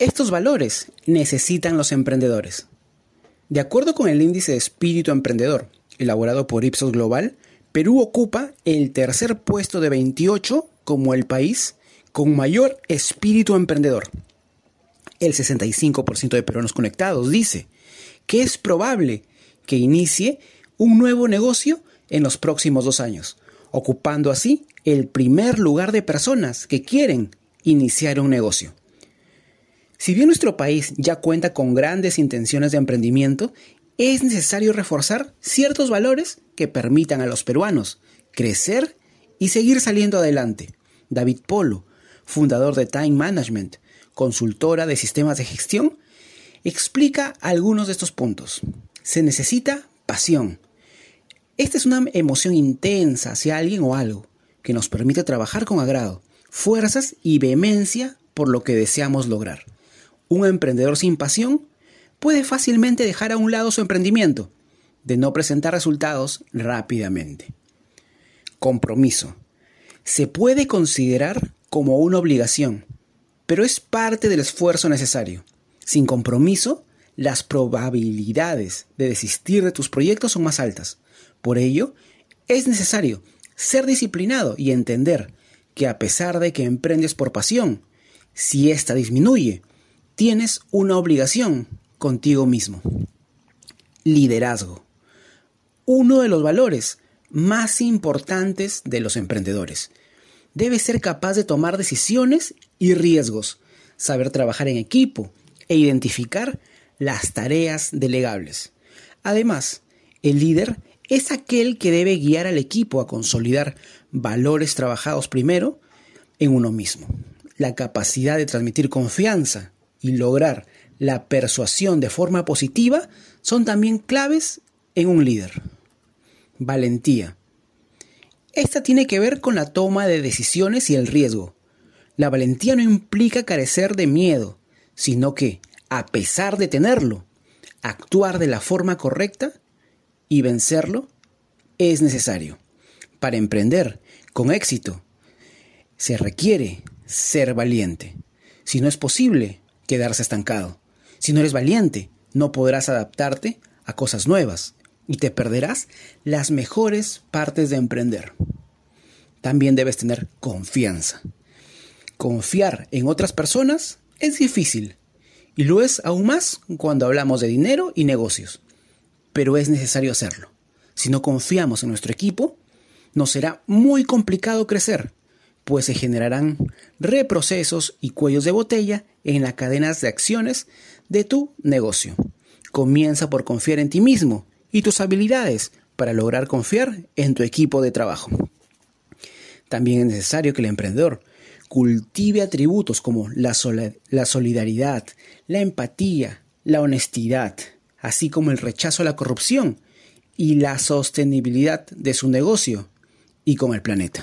Estos valores necesitan los emprendedores. De acuerdo con el índice de espíritu emprendedor, elaborado por Ipsos Global, Perú ocupa el tercer puesto de 28 como el país con mayor espíritu emprendedor. El 65% de peruanos conectados dice que es probable que inicie un nuevo negocio en los próximos dos años, ocupando así el primer lugar de personas que quieren iniciar un negocio. Si bien nuestro país ya cuenta con grandes intenciones de emprendimiento, es necesario reforzar ciertos valores que permitan a los peruanos crecer y seguir saliendo adelante. David Polo, fundador de Time Management, consultora de sistemas de gestión, explica algunos de estos puntos. Se necesita pasión. Esta es una emoción intensa hacia alguien o algo que nos permite trabajar con agrado, fuerzas y vehemencia por lo que deseamos lograr. Un emprendedor sin pasión puede fácilmente dejar a un lado su emprendimiento, de no presentar resultados rápidamente. Compromiso. Se puede considerar como una obligación, pero es parte del esfuerzo necesario. Sin compromiso, las probabilidades de desistir de tus proyectos son más altas. Por ello, es necesario ser disciplinado y entender que a pesar de que emprendes por pasión, si ésta disminuye, tienes una obligación contigo mismo. Liderazgo. Uno de los valores más importantes de los emprendedores. Debes ser capaz de tomar decisiones y riesgos, saber trabajar en equipo e identificar las tareas delegables. Además, el líder es aquel que debe guiar al equipo a consolidar valores trabajados primero en uno mismo. La capacidad de transmitir confianza y lograr la persuasión de forma positiva son también claves en un líder. Valentía. Esta tiene que ver con la toma de decisiones y el riesgo. La valentía no implica carecer de miedo, sino que, a pesar de tenerlo, actuar de la forma correcta y vencerlo es necesario. Para emprender con éxito, se requiere ser valiente. Si no es posible, quedarse estancado. Si no eres valiente, no podrás adaptarte a cosas nuevas y te perderás las mejores partes de emprender. También debes tener confianza. Confiar en otras personas es difícil y lo es aún más cuando hablamos de dinero y negocios pero es necesario hacerlo. Si no confiamos en nuestro equipo, nos será muy complicado crecer, pues se generarán reprocesos y cuellos de botella en las cadenas de acciones de tu negocio. Comienza por confiar en ti mismo y tus habilidades para lograr confiar en tu equipo de trabajo. También es necesario que el emprendedor cultive atributos como la, la solidaridad, la empatía, la honestidad, así como el rechazo a la corrupción y la sostenibilidad de su negocio y con el planeta.